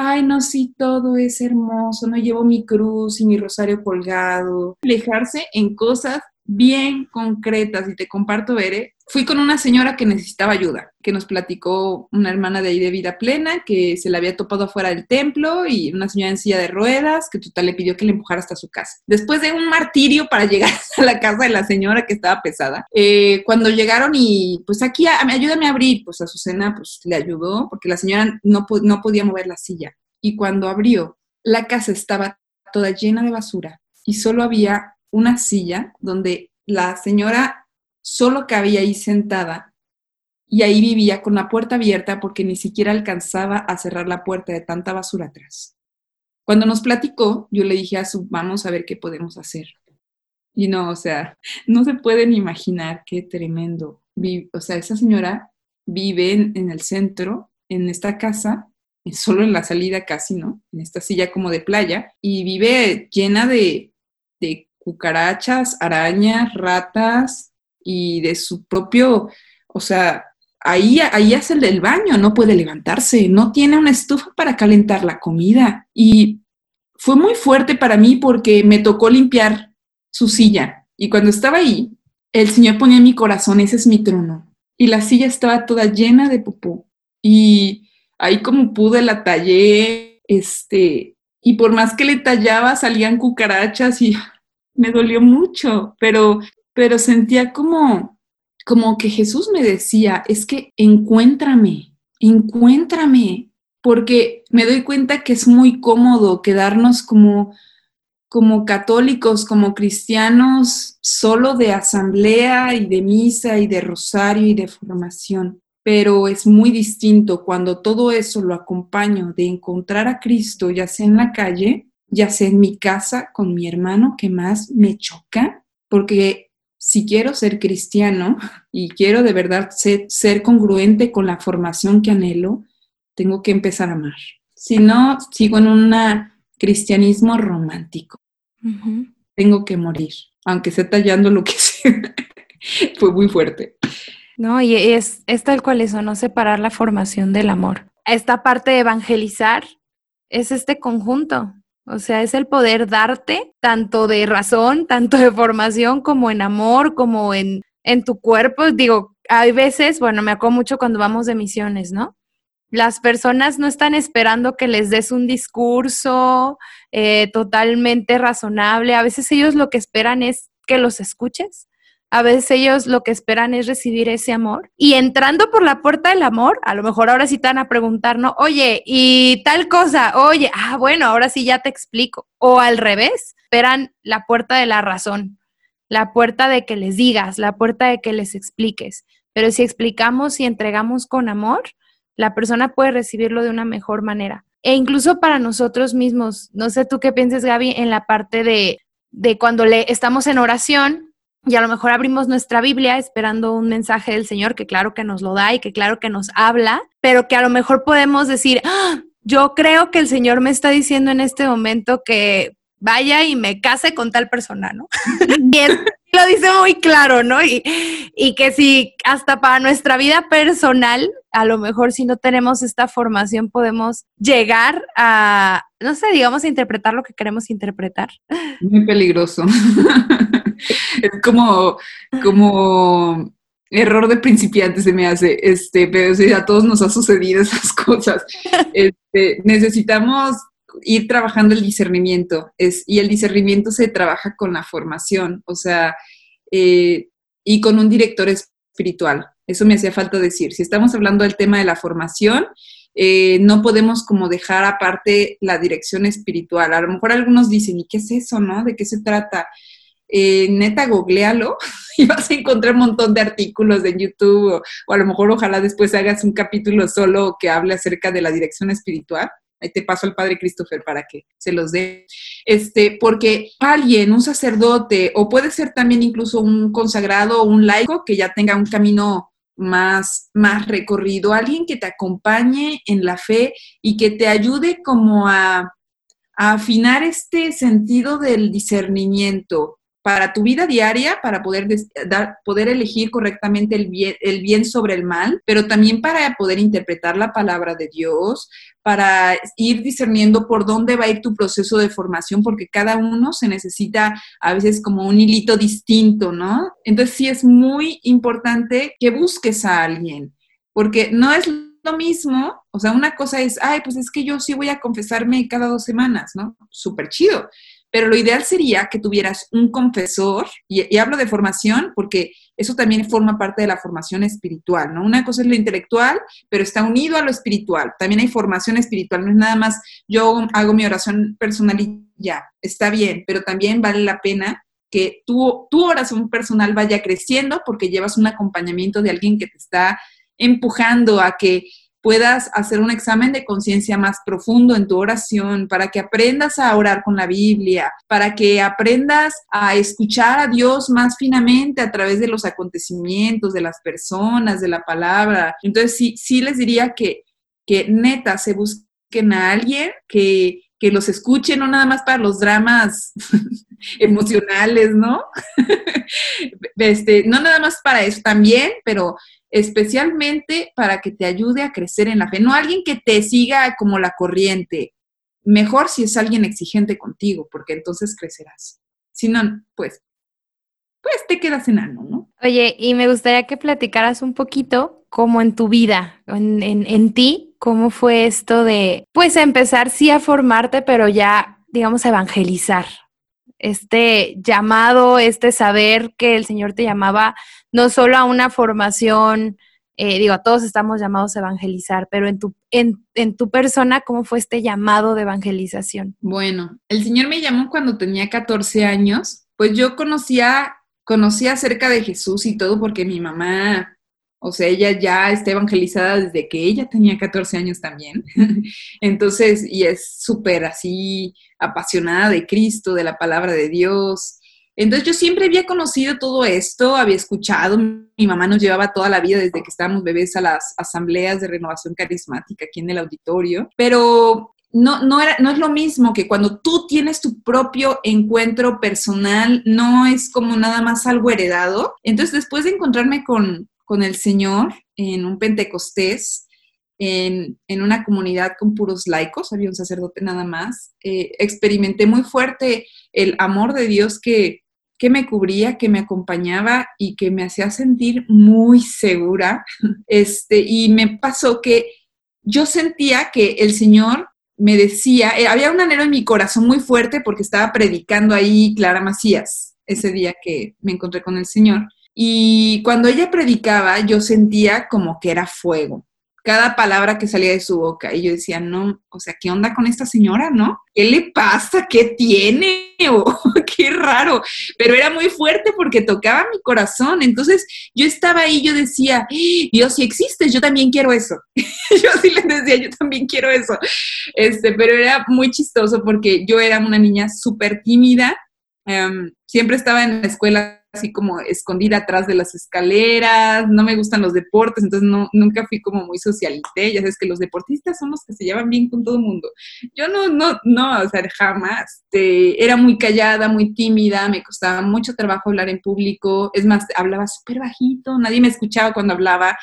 ay, no, sí, todo es hermoso, no llevo mi cruz y mi rosario colgado. Alejarse en cosas bien concretas y te comparto, Bere, fui con una señora que necesitaba ayuda, que nos platicó una hermana de ahí de vida plena, que se la había topado afuera del templo y una señora en silla de ruedas, que total le pidió que le empujara hasta su casa. Después de un martirio para llegar a la casa de la señora que estaba pesada, eh, cuando llegaron y pues aquí, ayúdame a abrir, pues Azucena pues le ayudó porque la señora no, no podía mover la silla. Y cuando abrió, la casa estaba toda llena de basura y solo había una silla donde la señora solo cabía ahí sentada y ahí vivía con la puerta abierta porque ni siquiera alcanzaba a cerrar la puerta de tanta basura atrás. Cuando nos platicó, yo le dije a su, vamos a ver qué podemos hacer. Y no, o sea, no se pueden imaginar qué tremendo. O sea, esa señora vive en, el centro, en esta casa, solo en la salida casi, ¿no? En esta silla como de playa, y vive llena de, de cucarachas, arañas, ratas y de su propio, o sea, ahí, ahí hace el baño, no puede levantarse, no tiene una estufa para calentar la comida. Y fue muy fuerte para mí porque me tocó limpiar su silla. Y cuando estaba ahí, el Señor ponía en mi corazón, ese es mi trono. Y la silla estaba toda llena de popó. Y ahí como pude la tallé, este, y por más que le tallaba salían cucarachas y me dolió mucho, pero, pero sentía como, como que Jesús me decía, es que encuéntrame, encuéntrame, porque me doy cuenta que es muy cómodo quedarnos como, como católicos, como cristianos, solo de asamblea y de misa y de rosario y de formación. Pero es muy distinto cuando todo eso lo acompaño de encontrar a Cristo, ya sea en la calle, ya sea en mi casa con mi hermano, que más me choca, porque si quiero ser cristiano y quiero de verdad ser, congruente con la formación que anhelo, tengo que empezar a amar. Si no, sigo en un cristianismo romántico. Tengo que morir, aunque esté tallando lo que sea. Fue muy fuerte. No, y es, es tal cual eso, no separar la formación del amor. Esta parte de evangelizar es este conjunto, O sea, es el poder darte tanto de razón, tanto de formación, como en amor, como en, en tu cuerpo. Digo, hay veces, bueno, me acuerdo mucho cuando vamos de misiones, ¿no? Las personas no están esperando que les des un discurso eh, totalmente razonable. A veces ellos lo que esperan es que los escuches. A veces ellos lo que esperan es recibir ese amor. Y entrando por la puerta del amor, a lo mejor ahora sí te van a preguntar, ¿no? Oye, y tal cosa, oye, ah, bueno, ahora sí ya te explico. O al revés, esperan la puerta de la razón, la puerta de que les digas, la puerta de que les expliques. Pero si explicamos y entregamos con amor, la persona puede recibirlo de una mejor manera. E incluso para nosotros mismos, no sé tú qué pienses, Gaby, en la parte de, de cuando le estamos en oración y a lo mejor abrimos nuestra Biblia esperando un mensaje del Señor que claro que nos lo da y que claro que nos habla, pero que a lo mejor podemos decir, ¡Ah! yo creo que el Señor me está diciendo en este momento que vaya y me case con tal persona, ¿no? y lo dice muy claro, ¿no? Y, y, que si hasta para nuestra vida personal, a lo mejor si no tenemos esta formación, podemos llegar a, no sé, digamos, a interpretar lo que queremos interpretar. Muy peligroso. es como, como error de principiante se me hace, este, pero sí, a todos nos ha sucedido esas cosas. Este, necesitamos ir trabajando el discernimiento. Es, y el discernimiento se trabaja con la formación, o sea, eh, y con un director espiritual. Eso me hacía falta decir. Si estamos hablando del tema de la formación, eh, no podemos como dejar aparte la dirección espiritual. A lo mejor algunos dicen, ¿y qué es eso, no? ¿De qué se trata? Eh, neta, googlealo y vas a encontrar un montón de artículos en YouTube o, o, a lo mejor ojalá después hagas un capítulo solo que hable acerca de la dirección espiritual. Ahí te paso al padre Christopher para que se los dé. Este, porque alguien, un sacerdote, o puede ser también incluso un consagrado o un laico que ya tenga un camino más, más recorrido, alguien que te acompañe en la fe y que te ayude como a, a afinar este sentido del discernimiento, para tu vida diaria, para poder, dar, poder elegir correctamente el bien, el bien sobre el mal, pero también para poder interpretar la palabra de Dios, para ir discerniendo por dónde va a ir tu proceso de formación, porque cada uno se necesita a veces como un hilito distinto, ¿no? Entonces sí es muy importante que busques a alguien, porque no es lo mismo, o sea, una cosa es, ay, pues es que yo sí voy a confesarme cada dos semanas, ¿no? Súper chido pero lo ideal sería que tuvieras un confesor, y, hablo de formación porque eso también forma parte de la formación espiritual, ¿no? Una cosa es lo intelectual, pero está unido a lo espiritual. También hay formación espiritual, no es nada más yo hago mi oración personal y ya, está bien, pero también vale la pena que tu, tu oración personal vaya creciendo porque llevas un acompañamiento de alguien que te está empujando a que puedas hacer un examen de conciencia más profundo en tu oración, para que aprendas a orar con la Biblia, para que aprendas a escuchar a Dios más finamente a través de los acontecimientos, de las personas, de la palabra. Entonces, sí, sí les diría que, que neta se busquen a alguien que, que los escuche, no nada más para los dramas emocionales, ¿no? este, no nada más para eso también, pero especialmente para que te ayude a crecer en la fe. No alguien que te siga como la corriente. Mejor si es alguien exigente contigo, porque entonces crecerás. Si no, pues, pues te quedas enano, ¿no? Oye, y me gustaría que platicaras un poquito cómo en tu vida, en, en, en ti, cómo fue esto de, pues, empezar sí a formarte, pero ya, digamos, a evangelizar. Este llamado, este saber que el Señor te llamaba no solo a una formación, eh, digo, todos estamos llamados a evangelizar, pero en tu, en, en, tu persona, ¿cómo fue este llamado de evangelización? Bueno, el Señor me llamó cuando tenía 14 años, pues yo conocía, conocía acerca de Jesús y todo porque mi mamá, o sea, ella ya está evangelizada desde que ella tenía 14 años también. Entonces, y es súper así apasionada de Cristo, de la palabra de Dios. Entonces yo siempre había conocido todo esto, había escuchado, mi mamá nos llevaba toda la vida desde que estábamos bebés a las asambleas de renovación carismática aquí en el auditorio, pero no, no, era, no es lo mismo que cuando tú tienes tu propio encuentro personal, no es como nada más algo heredado. Entonces después de encontrarme con, con el Señor en un Pentecostés, en, una comunidad con puros laicos, había un sacerdote nada más. Eh, experimenté muy fuerte el amor de Dios que, que me cubría, que me acompañaba y que me hacía sentir muy segura. Este, y me pasó que yo sentía que el Señor me decía, eh, había un anhelo en mi corazón muy fuerte porque estaba predicando ahí Clara Macías ese día que me encontré con el Señor. Y cuando ella predicaba, yo sentía como que era fuego cada palabra que salía de su boca. Y yo decía, no, o sea, ¿qué onda con esta señora, no? ¿Qué le pasa? ¿Qué tiene? O, qué raro. Pero era muy fuerte porque tocaba mi corazón. Entonces yo estaba ahí, yo decía, Dios, si existes, yo también quiero eso. yo sí le decía, yo también quiero eso. Este, pero era muy chistoso porque yo era una niña súper tímida. Em, siempre estaba en la escuela así como escondida atrás de las escaleras, no me gustan los deportes, entonces no, nunca fui como muy socialité, ya sabes que los deportistas son los que se llevan bien con todo el mundo. Yo no, no, no, o sea, jamás. Este, era muy callada, muy tímida, me costaba mucho trabajo hablar en público, es más, hablaba súper bajito, nadie me escuchaba cuando hablaba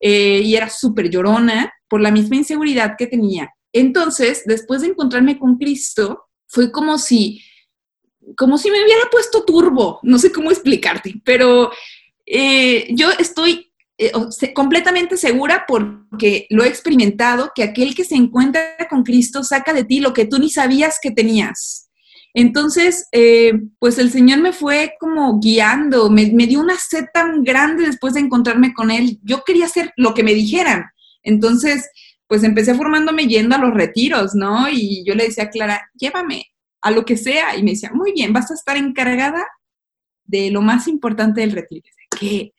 eh, y era súper llorona por la misma inseguridad que tenía. Entonces, después de encontrarme con Cristo, fue como si como si me hubiera puesto turbo, no sé cómo explicarte, pero eh, yo estoy eh, completamente segura porque lo he experimentado, que aquel que se encuentra con Cristo saca de ti lo que tú ni sabías que tenías. Entonces, eh, pues el Señor me fue como guiando, me, me, dio una sed tan grande después de encontrarme con Él. Yo quería hacer lo que me dijeran. Entonces, pues empecé formándome yendo a los retiros, ¿no? Y yo le decía a Clara, llévame, a lo que sea. Y me decía, muy bien, vas a estar encargada de lo más importante del retiro. ¿Qué?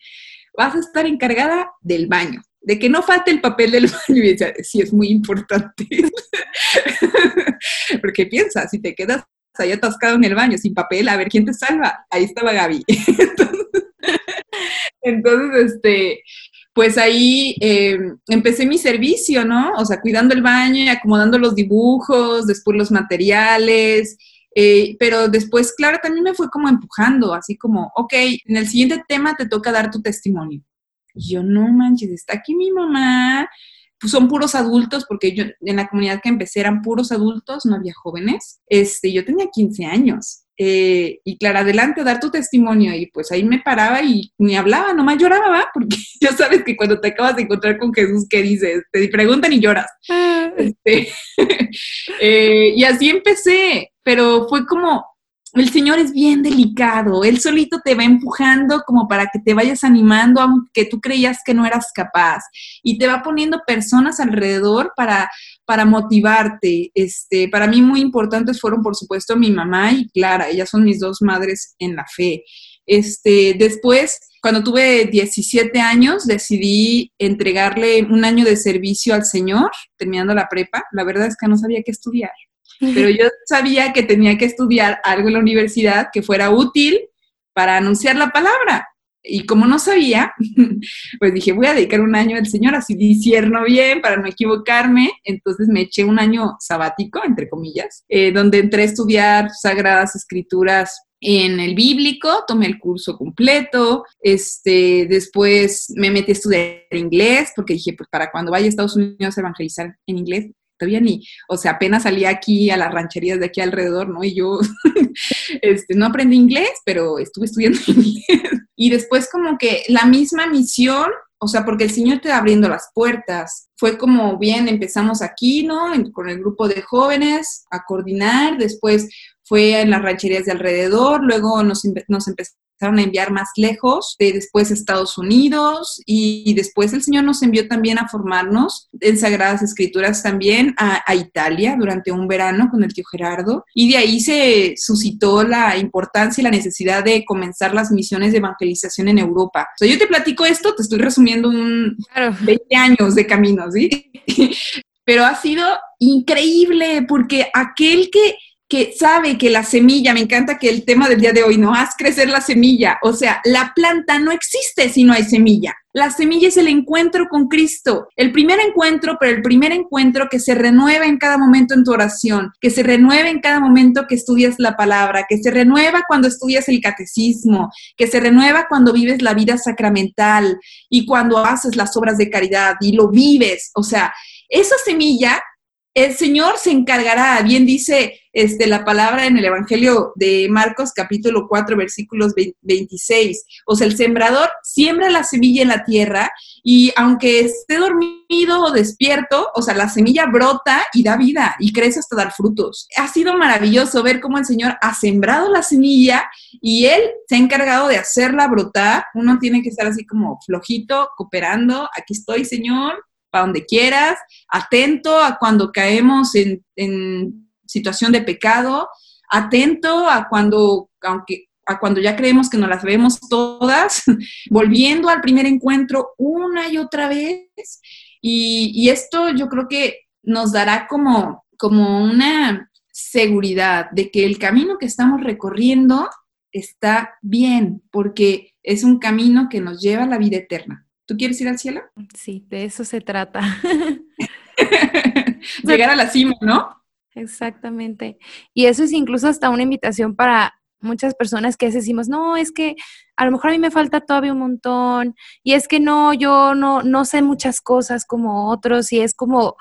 Vas a estar encargada del baño, de que no falte el papel del baño. Y decía, sí, es muy importante. Porque piensa, si te quedas ahí atascado en el baño sin papel, a ver quién te salva. Ahí estaba Gaby. entonces, este, pues ahí eh, empecé mi servicio, ¿no? O sea, cuidando el baño y acomodando los dibujos, después los materiales, eh, pero después, claro, también me fue como empujando, así como, ok, en el siguiente tema te toca dar tu testimonio. Y yo, no manches, está aquí mi mamá, son puros adultos, porque yo en la comunidad que empecé eran puros adultos, no había jóvenes. Este, yo tenía 15 años. Eh, y claro, adelante a dar tu testimonio. Y pues ahí me paraba y ni hablaba, nomás lloraba, ¿va? Porque ya sabes que cuando te acabas de encontrar con Jesús, ¿qué dices? Te preguntan y lloras. Ah. Este, eh, y así empecé, pero fue como, el Señor es bien delicado, Él solito te va empujando como para que te vayas animando, aunque tú creías que no eras capaz, y te va poniendo personas alrededor para, para motivarte. Este, para mí muy importantes fueron, por supuesto, mi mamá y Clara, ellas son mis dos madres en la fe. Este, después, cuando tuve 17 años, decidí entregarle un año de servicio al Señor, terminando la prepa. La verdad es que no sabía qué estudiar pero yo sabía que tenía que estudiar algo en la universidad que fuera útil para anunciar la palabra. Y como no sabía, pues dije, voy a dedicar un año al Señor, así disierno bien para no equivocarme. Entonces me eché un año sabático, entre comillas, eh, donde entré a estudiar Sagradas Escrituras en el bíblico, tomé el curso completo, este, después me metí a estudiar inglés, porque dije, pues para cuando vaya a Estados Unidos a evangelizar en inglés, todavía ni, o sea, apenas salí aquí a las rancherías de aquí alrededor, ¿no? Y yo este, no aprendí inglés, pero estuve estudiando inglés. Y después como que la misma misión, o sea, porque el Señor te va abriendo las puertas. Fue como bien, empezamos aquí, ¿no? con el grupo de jóvenes a coordinar, después fue en las rancherías de alrededor, luego nos, nos empezamos a enviar más lejos, de después Estados Unidos y, después el Señor nos envió también a formarnos en Sagradas Escrituras también a, Italia durante un verano con el tío Gerardo y de ahí se suscitó la importancia y la necesidad de comenzar las misiones de evangelización en Europa. O sea, yo te platico esto, te estoy resumiendo un 20 años de camino, ¿sí? Pero ha sido increíble porque aquel que que sabe que la semilla, me encanta que el tema del día de hoy, ¿no? Haz crecer la semilla. O sea, la planta no existe si no hay semilla. La semilla es el encuentro con Cristo, el primer encuentro, pero el primer encuentro que se renueva en cada momento en tu oración, que se renueva en cada momento que estudias la palabra, que se renueva cuando estudias el catecismo, que se renueva cuando vives la vida sacramental y cuando haces las obras de caridad y lo vives. O sea, esa semilla el Señor se encargará, bien dice este, la palabra en el Evangelio de Marcos capítulo 4 versículos 26. O sea, el sembrador siembra la semilla en la tierra y aunque esté dormido o despierto, o sea, la semilla brota y da vida y crece hasta dar frutos. Ha sido maravilloso ver cómo el Señor ha sembrado la semilla y Él se ha encargado de hacerla brotar. Uno tiene que estar así como flojito, cooperando. Aquí estoy, Señor, para donde quieras, atento a cuando caemos en, situación de pecado, atento a cuando, aunque a cuando ya creemos que nos las vemos todas, volviendo al primer encuentro una y otra vez. Y, esto yo creo que nos dará como, como una seguridad de que el camino que estamos recorriendo está bien, porque es un camino que nos lleva a la vida eterna. ¿Tú quieres ir al cielo? Sí, de eso se trata. Llegar a la cima, ¿no? Exactamente. Y eso es incluso hasta una invitación para muchas personas que decimos, no, es que a lo mejor a mí me falta todavía un montón, y es que no, yo no, no sé muchas cosas como otros, y es como,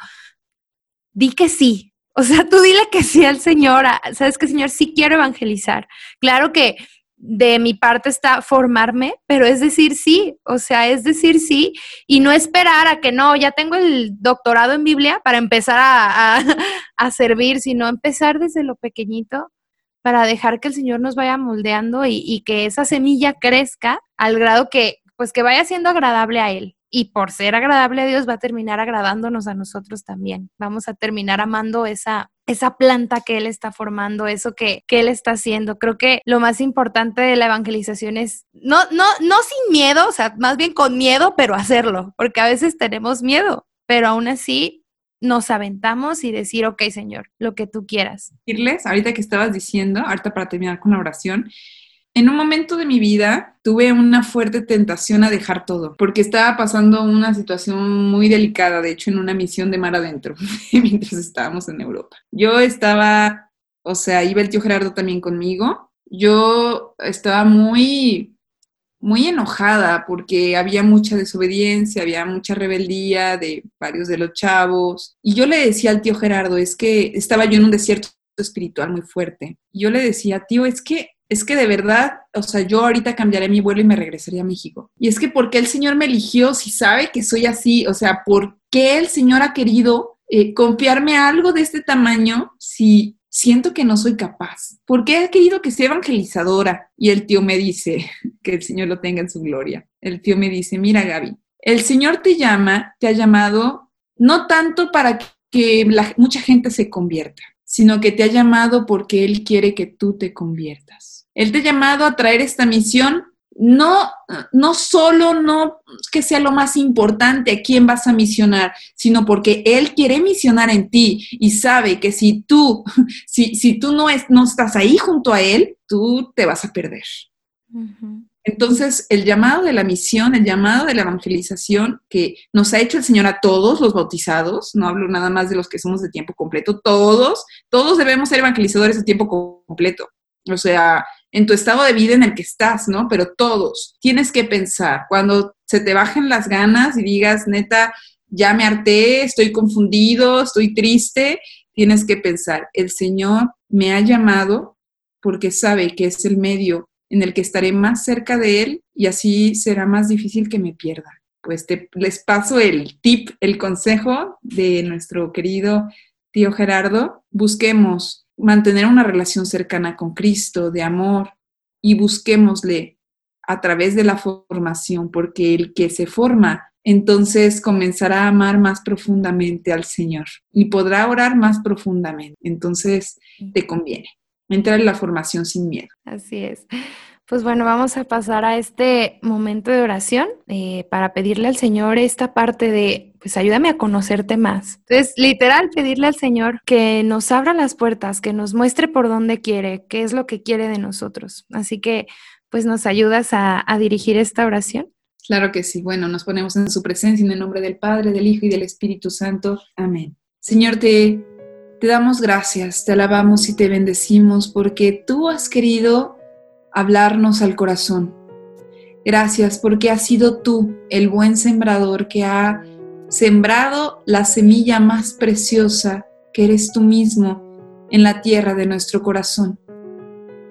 di que sí. O sea, tú dile que sí al Señor, sabes que Señor sí quiero evangelizar. Claro que de mi parte está formarme, pero es decir sí, o sea, es decir sí y no esperar a que no, ya tengo el doctorado en Biblia para empezar a, servir, sino empezar desde lo pequeñito para dejar que el Señor nos vaya moldeando y, y que esa semilla crezca al grado que, pues que vaya siendo agradable a Él y por ser agradable a Dios va a terminar agradándonos a nosotros también. Vamos a terminar amando esa, esa planta que Él está formando, eso que, que, Él está haciendo. Creo que lo más importante de la evangelización es no, no, no sin miedo, o sea, más bien con miedo, pero hacerlo, porque a veces tenemos miedo, pero aún así nos aventamos y decir, ok, Señor, lo que tú quieras. Decirles, ahorita que estabas diciendo, ahorita para terminar con la oración, en un momento de mi vida tuve una fuerte tentación a dejar todo, porque estaba pasando una situación muy delicada, de hecho, en una misión de mar adentro, mientras estábamos en Europa. Yo estaba, o sea, iba el tío Gerardo también conmigo. Yo estaba muy, muy enojada porque había mucha desobediencia, había mucha rebeldía de varios de los chavos. Y yo le decía al tío Gerardo, es que estaba yo en un desierto espiritual muy fuerte. Yo le decía, tío, es que es que de verdad, o sea, yo ahorita cambiaré mi vuelo y me regresaría a México. Y es que ¿por qué el Señor me eligió si sabe que soy así? O sea, ¿por qué el Señor ha querido eh, confiarme algo de este tamaño si siento que no soy capaz? ¿Por qué ha querido que sea evangelizadora? Y el tío me dice, que el Señor lo tenga en su gloria. El tío me dice, mira Gaby, el Señor te llama, te ha llamado no tanto para que mucha gente se convierta, sino que te ha llamado porque Él quiere que tú te conviertas. Él te ha llamado a traer esta misión, no, no solo no que sea lo más importante a quién vas a misionar, sino porque Él quiere misionar en ti y sabe que si tú, si, si tú no, es, no estás ahí junto a Él, tú te vas a perder. Entonces, el llamado de la misión, el llamado de la evangelización que nos ha hecho el Señor a todos los bautizados, no hablo nada más de los que somos de tiempo completo, todos, todos debemos ser evangelizadores de tiempo completo. O sea, en tu estado de vida en el que estás, ¿no? Pero todos, tienes que pensar, cuando se te bajen las ganas y digas, neta, ya me harté, estoy confundido, estoy triste, tienes que pensar, el Señor me ha llamado porque sabe que es el medio en el que estaré más cerca de Él y así será más difícil que me pierda. Pues te, les paso el tip, el consejo de nuestro querido tío Gerardo. Busquemos mantener una relación cercana con Cristo, de amor, y busquémosle a través de la formación, porque el que se forma, entonces comenzará a amar más profundamente al Señor y podrá orar más profundamente. Entonces, te conviene entrar en la formación sin miedo. Así es. Pues bueno, vamos a pasar a este momento de oración eh, para pedirle al Señor esta parte de pues ayúdame a conocerte más. Entonces, literal, pedirle al Señor que nos abra las puertas, que nos muestre por dónde quiere, qué es lo que quiere de nosotros. Así que, pues nos ayudas a, dirigir esta oración. Claro que sí. Bueno, nos ponemos en su presencia en el nombre del Padre, del Hijo y del Espíritu Santo. Amén. Señor, te, te damos gracias, te alabamos y te bendecimos porque tú has querido hablarnos al corazón. Gracias porque has sido tú el buen sembrador que ha sembrado la semilla más preciosa que eres tú mismo en la tierra de nuestro corazón.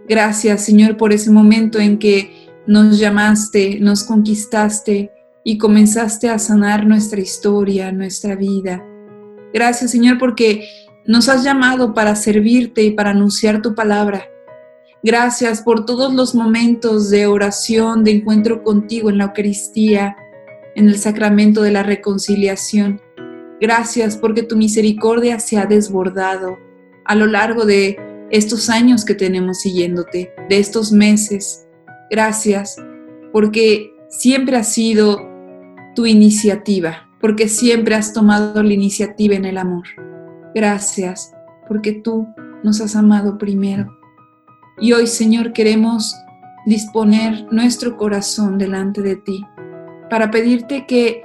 Gracias, Señor, por ese momento en que nos llamaste, nos conquistaste y comenzaste a sanar nuestra historia, nuestra vida. Gracias, Señor, porque nos has llamado para servirte y para anunciar tu palabra. Gracias por todos los momentos de oración, de encuentro contigo en la Eucaristía, en el sacramento de la reconciliación. Gracias porque tu misericordia se ha desbordado a lo largo de estos años que tenemos siguiéndote, de estos meses. Gracias porque siempre ha sido tu iniciativa, porque siempre has tomado la iniciativa en el amor. Gracias porque tú nos has amado primero. Y hoy, Señor, queremos disponer nuestro corazón delante de ti para pedirte que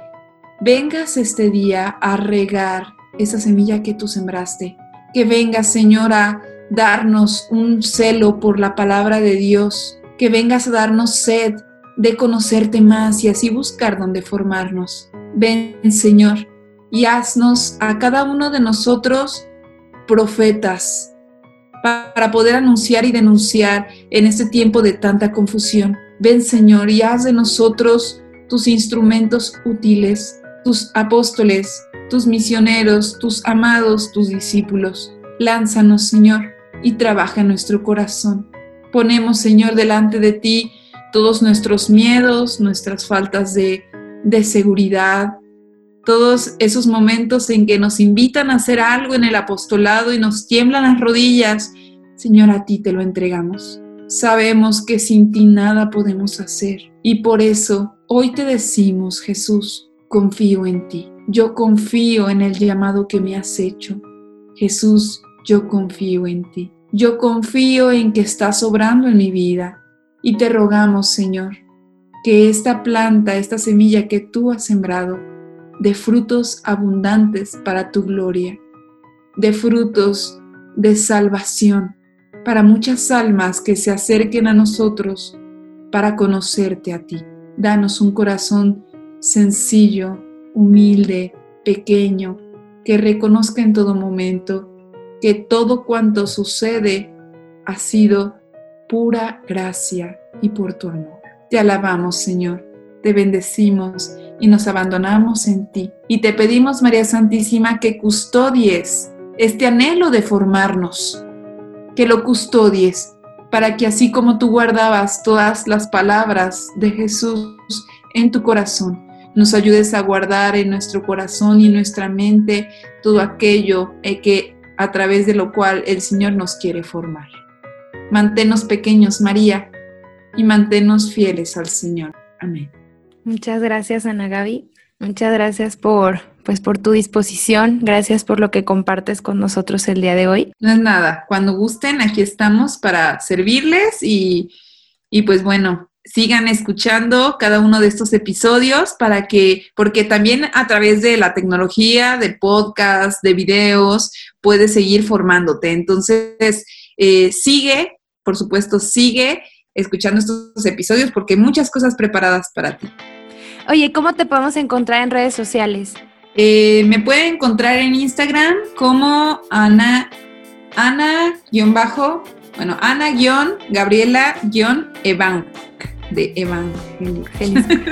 vengas este día a regar esa semilla que tú sembraste. Que vengas, Señor, a darnos un celo por la palabra de Dios. Que vengas a darnos sed de conocerte más y así buscar dónde formarnos. Ven, Señor, y haznos a cada uno de nosotros profetas para poder anunciar y denunciar en este tiempo de tanta confusión. Ven, Señor, y haz de nosotros tus instrumentos útiles, tus apóstoles, tus misioneros, tus amados, tus discípulos. Lánzanos, Señor, y trabaja en nuestro corazón. Ponemos, Señor, delante de ti todos nuestros miedos, nuestras faltas de, de seguridad, todos esos momentos en que nos invitan a hacer algo en el apostolado y nos tiemblan las rodillas. Señor, a ti te lo entregamos. Sabemos que sin ti nada podemos hacer y por eso hoy te decimos, Jesús, confío en ti. Yo confío en el llamado que me has hecho. Jesús, yo confío en ti. Yo confío en que estás obrando en mi vida y te rogamos, Señor, que esta planta, esta semilla que tú has sembrado, de frutos abundantes para tu gloria, de frutos de salvación para muchas almas que se acerquen a nosotros para conocerte a ti. Danos un corazón sencillo, humilde, pequeño, que reconozca en todo momento que todo cuanto sucede ha sido pura gracia y por tu amor. Te alabamos, Señor, te bendecimos y nos abandonamos en ti. Y te pedimos, María Santísima, que custodies este anhelo de formarnos, que lo custodies para que así como tú guardabas todas las palabras de Jesús en tu corazón, nos ayudes a guardar en nuestro corazón y nuestra mente todo aquello eh, que a través de lo cual el Señor nos quiere formar. Manténnos pequeños, María, y manténnos fieles al Señor. Amén. Muchas gracias, Ana Gaby. Muchas gracias por, pues, por tu disposición. Gracias por lo que compartes con nosotros el día de hoy. No es nada. Cuando gusten, aquí estamos para servirles y, y pues bueno, sigan escuchando cada uno de estos episodios para que, porque también a través de la tecnología, de podcast, de videos, puedes seguir formándote. Entonces, eh, sigue, por supuesto, sigue escuchando estos episodios porque hay muchas cosas preparadas para ti. Oye, ¿cómo te podemos encontrar en redes sociales? Eh, me pueden encontrar en Instagram como Ana, Ana, bajo, bueno, Ana, Gabriela, Evan, de Evan.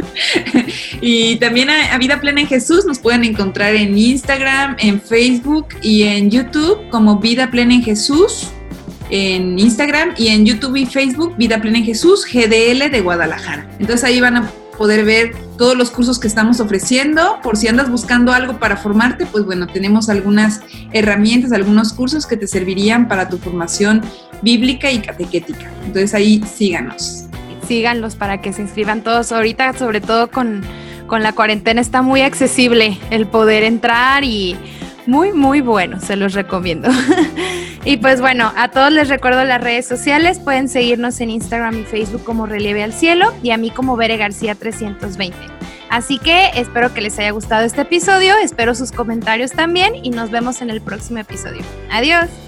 y también a, Vida Plena en Jesús nos pueden encontrar en Instagram, en Facebook y en YouTube como Vida Plena en Jesús en Instagram y en YouTube y Facebook Vida Plena en Jesús, GDL de Guadalajara. Entonces ahí van a poder ver todos los cursos que estamos ofreciendo. Por si andas buscando algo para formarte, pues bueno, tenemos algunas herramientas, algunos cursos que te servirían para tu formación bíblica y catequética. Entonces ahí síganos. Síganlos para que se inscriban todos ahorita, sobre todo con con la cuarentena está muy accesible el poder entrar y muy, muy bueno, se los recomiendo. y pues bueno, a todos les recuerdo las redes sociales, pueden seguirnos en Instagram y Facebook como Relieve al Cielo y a mí como Bere García 320. Así que espero que les haya gustado este episodio, espero sus comentarios también y nos vemos en el próximo episodio. Adiós.